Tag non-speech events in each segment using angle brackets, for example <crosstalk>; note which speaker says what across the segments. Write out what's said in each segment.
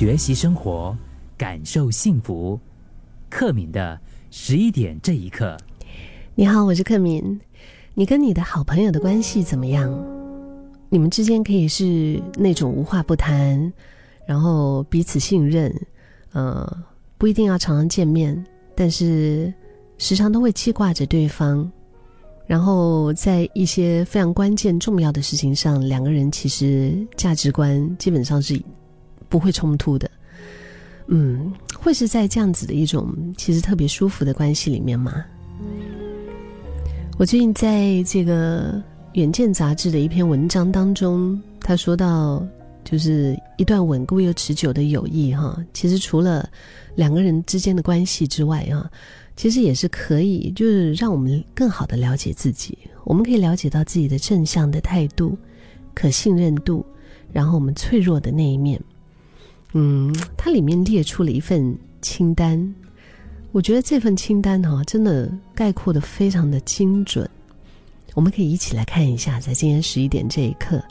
Speaker 1: 学习生活，感受幸福。克敏的十一点这一刻，
Speaker 2: 你好，我是克敏。你跟你的好朋友的关系怎么样？你们之间可以是那种无话不谈，然后彼此信任，呃，不一定要常常见面，但是时常都会记挂着对方。然后在一些非常关键重要的事情上，两个人其实价值观基本上是不会冲突的。嗯，会是在这样子的一种其实特别舒服的关系里面吗？我最近在这个《远见》杂志的一篇文章当中，他说到，就是一段稳固又持久的友谊，哈，其实除了两个人之间的关系之外，哈。其实也是可以，就是让我们更好的了解自己。我们可以了解到自己的正向的态度、可信任度，然后我们脆弱的那一面。嗯，它里面列出了一份清单，我觉得这份清单哈，真的概括的非常的精准。我们可以一起来看一下，在今天十一点这一刻，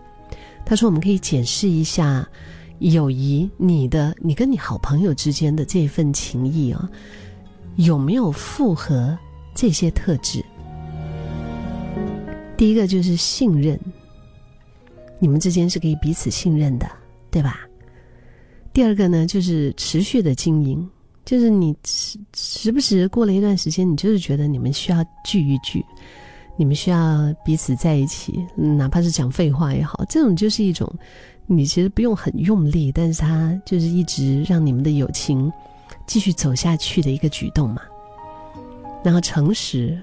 Speaker 2: 他说我们可以检视一下友谊，你的你跟你好朋友之间的这份情谊啊。有没有符合这些特质？第一个就是信任，你们之间是可以彼此信任的，对吧？第二个呢，就是持续的经营，就是你时时不时过了一段时间，你就是觉得你们需要聚一聚，你们需要彼此在一起，哪怕是讲废话也好，这种就是一种你其实不用很用力，但是它就是一直让你们的友情。继续走下去的一个举动嘛，然后诚实，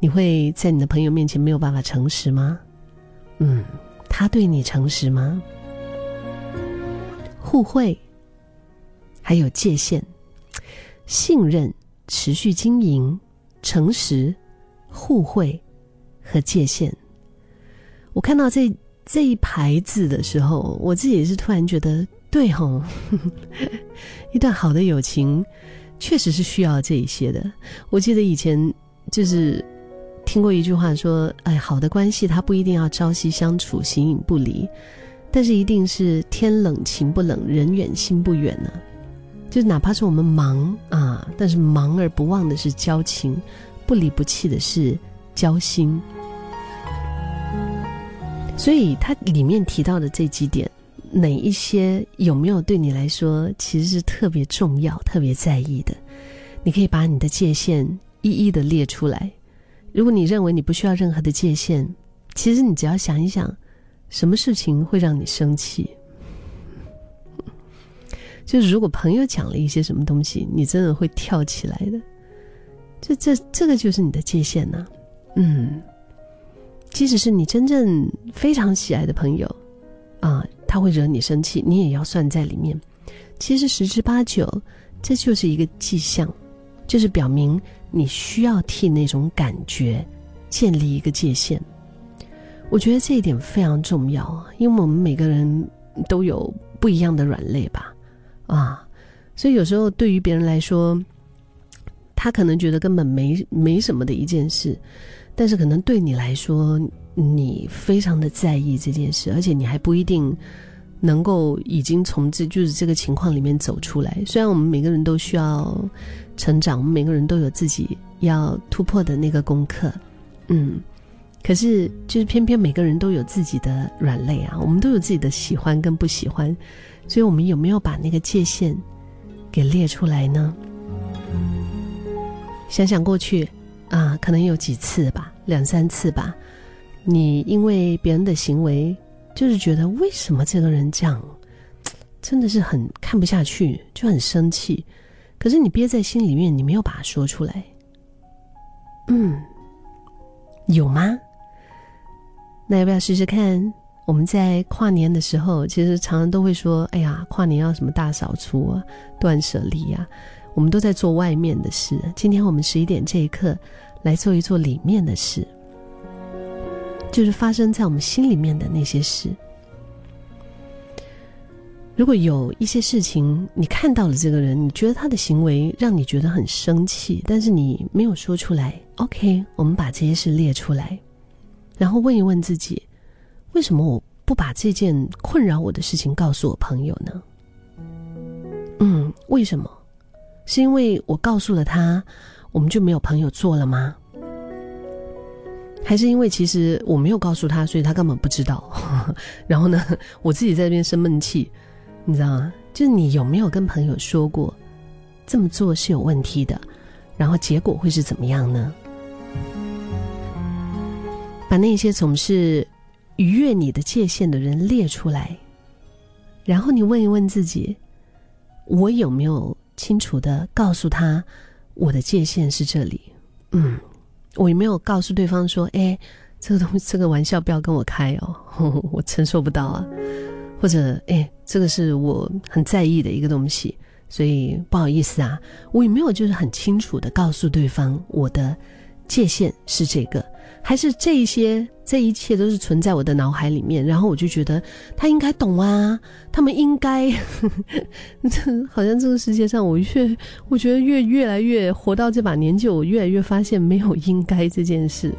Speaker 2: 你会在你的朋友面前没有办法诚实吗？嗯，他对你诚实吗？互惠，还有界限，信任，持续经营，诚实，互惠和界限。我看到这这一排字的时候，我自己也是突然觉得。对吼，<laughs> 一段好的友情，确实是需要这一些的。我记得以前就是听过一句话说：“哎，好的关系它不一定要朝夕相处、形影不离，但是一定是天冷情不冷，人远心不远呢。就哪怕是我们忙啊，但是忙而不忘的是交情，不离不弃的是交心。所以它里面提到的这几点。”哪一些有没有对你来说其实是特别重要、特别在意的？你可以把你的界限一一的列出来。如果你认为你不需要任何的界限，其实你只要想一想，什么事情会让你生气？就是如果朋友讲了一些什么东西，你真的会跳起来的。这、这、这个就是你的界限呐。嗯，即使是你真正非常喜爱的朋友，啊。他会惹你生气，你也要算在里面。其实十之八九，这就是一个迹象，就是表明你需要替那种感觉建立一个界限。我觉得这一点非常重要，因为我们每个人都有不一样的软肋吧，啊，所以有时候对于别人来说，他可能觉得根本没没什么的一件事，但是可能对你来说。你非常的在意这件事，而且你还不一定能够已经从这就是这个情况里面走出来。虽然我们每个人都需要成长，我们每个人都有自己要突破的那个功课，嗯，可是就是偏偏每个人都有自己的软肋啊，我们都有自己的喜欢跟不喜欢，所以我们有没有把那个界限给列出来呢？想想过去啊，可能有几次吧，两三次吧。你因为别人的行为，就是觉得为什么这个人这样，真的是很看不下去，就很生气。可是你憋在心里面，你没有把它说出来。嗯，有吗？那要不要试试看？我们在跨年的时候，其实常常都会说：“哎呀，跨年要什么大扫除啊，断舍离呀。”我们都在做外面的事。今天我们十一点这一刻，来做一做里面的事。就是发生在我们心里面的那些事。如果有一些事情，你看到了这个人，你觉得他的行为让你觉得很生气，但是你没有说出来。OK，我们把这些事列出来，然后问一问自己：为什么我不把这件困扰我的事情告诉我朋友呢？嗯为什么？是因为我告诉了他，我们就没有朋友做了吗？还是因为其实我没有告诉他，所以他根本不知道。<laughs> 然后呢，我自己在那边生闷气，你知道吗？就是你有没有跟朋友说过，这么做是有问题的，然后结果会是怎么样呢？把那些总是逾越你的界限的人列出来，然后你问一问自己：我有没有清楚的告诉他我的界限是这里？嗯。我有没有告诉对方说：“哎，这个东西，这个玩笑不要跟我开哦，<laughs> 我承受不到啊。”或者：“哎，这个是我很在意的一个东西，所以不好意思啊。”我也没有就是很清楚的告诉对方我的界限是这个。还是这一些，这一切都是存在我的脑海里面，然后我就觉得他应该懂啊，他们应该，<laughs> 好像这个世界上，我越我觉得越越来越活到这把年纪，我越来越发现没有应该这件事。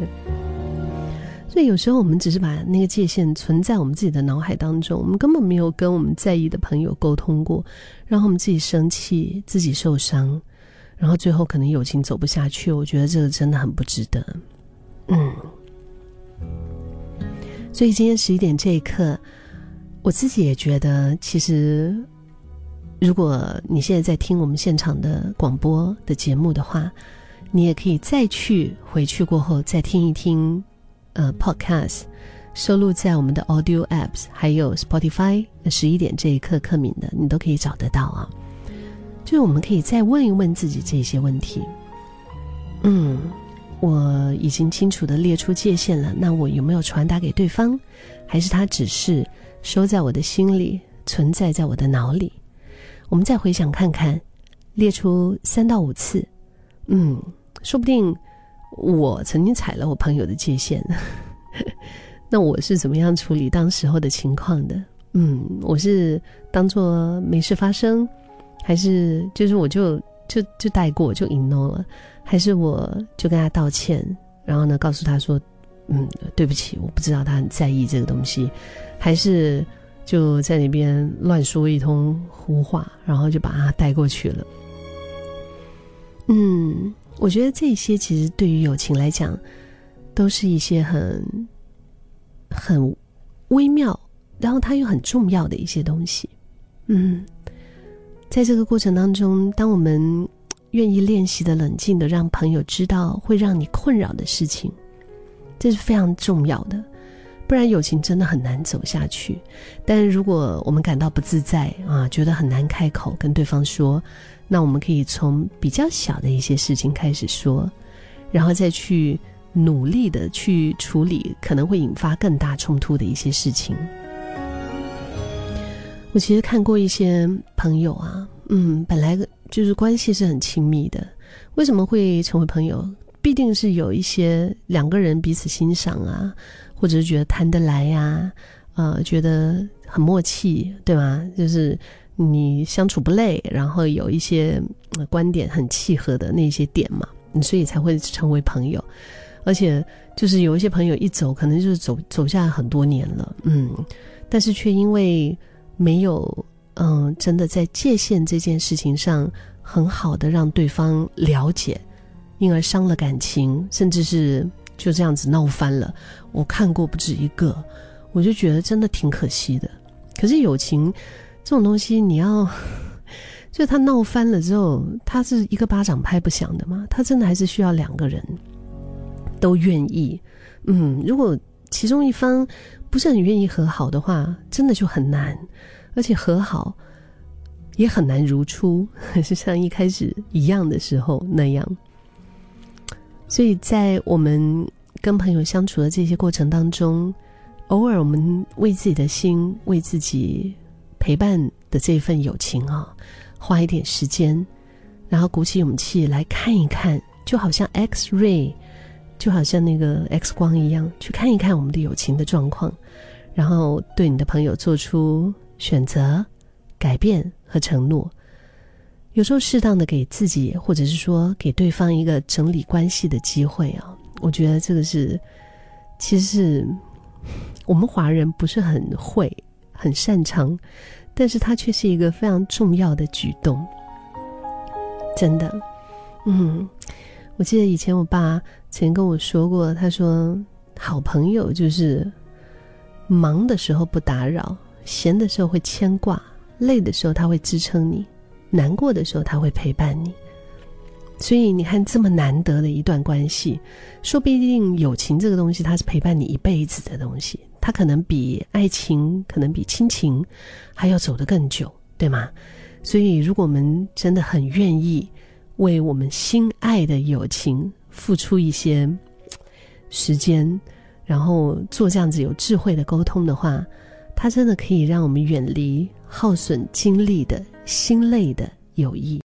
Speaker 2: 所以有时候我们只是把那个界限存在我们自己的脑海当中，我们根本没有跟我们在意的朋友沟通过，然后我们自己生气，自己受伤，然后最后可能友情走不下去。我觉得这个真的很不值得。嗯，所以今天十一点这一刻，我自己也觉得，其实如果你现在在听我们现场的广播的节目的话，你也可以再去回去过后再听一听，呃，Podcast 收录在我们的 Audio Apps，还有 Spotify 十一点这一刻克敏的，你都可以找得到啊。就是我们可以再问一问自己这些问题，嗯。我已经清楚的列出界限了，那我有没有传达给对方，还是他只是收在我的心里，存在在我的脑里？我们再回想看看，列出三到五次，嗯，说不定我曾经踩了我朋友的界限，<laughs> 那我是怎么样处理当时候的情况的？嗯，我是当做没事发生，还是就是我就就就带过就 ignore 了？还是我就跟他道歉，然后呢，告诉他说：“嗯，对不起，我不知道他很在意这个东西。”还是就在那边乱说一通胡话，然后就把他带过去了。嗯，我觉得这些其实对于友情来讲，都是一些很很微妙，然后它又很重要的一些东西。嗯，在这个过程当中，当我们。愿意练习的冷静的让朋友知道会让你困扰的事情，这是非常重要的，不然友情真的很难走下去。但如果我们感到不自在啊，觉得很难开口跟对方说，那我们可以从比较小的一些事情开始说，然后再去努力的去处理可能会引发更大冲突的一些事情。我其实看过一些朋友啊，嗯，本来。就是关系是很亲密的，为什么会成为朋友？必定是有一些两个人彼此欣赏啊，或者是觉得谈得来呀，呃，觉得很默契，对吗？就是你相处不累，然后有一些观点很契合的那些点嘛，所以才会成为朋友。而且就是有一些朋友一走，可能就是走走下很多年了，嗯，但是却因为没有。嗯，真的在界限这件事情上，很好的让对方了解，因而伤了感情，甚至是就这样子闹翻了。我看过不止一个，我就觉得真的挺可惜的。可是友情这种东西，你要 <laughs> 就他闹翻了之后，他是一个巴掌拍不响的嘛？他真的还是需要两个人都愿意。嗯，如果其中一方不是很愿意和好的话，真的就很难。而且和好也很难如初，<laughs> 是像一开始一样的时候那样。所以在我们跟朋友相处的这些过程当中，偶尔我们为自己的心、为自己陪伴的这份友情啊，花一点时间，然后鼓起勇气来看一看，就好像 X ray，就好像那个 X 光一样，去看一看我们的友情的状况，然后对你的朋友做出。选择、改变和承诺，有时候适当的给自己，或者是说给对方一个整理关系的机会啊，我觉得这个是，其实是我们华人不是很会、很擅长，但是它却是一个非常重要的举动。真的，嗯，我记得以前我爸曾跟我说过，他说好朋友就是忙的时候不打扰，闲的时候会牵挂，累的时候他会支撑你，难过的时候他会陪伴你。所以你看，这么难得的一段关系，说不定友情这个东西，它是陪伴你一辈子的东西，它可能比爱情，可能比亲情还要走得更久，对吗？所以，如果我们真的很愿意为我们心爱的友情付出一些时间，然后做这样子有智慧的沟通的话，它真的可以让我们远离耗损精力的心累的友谊。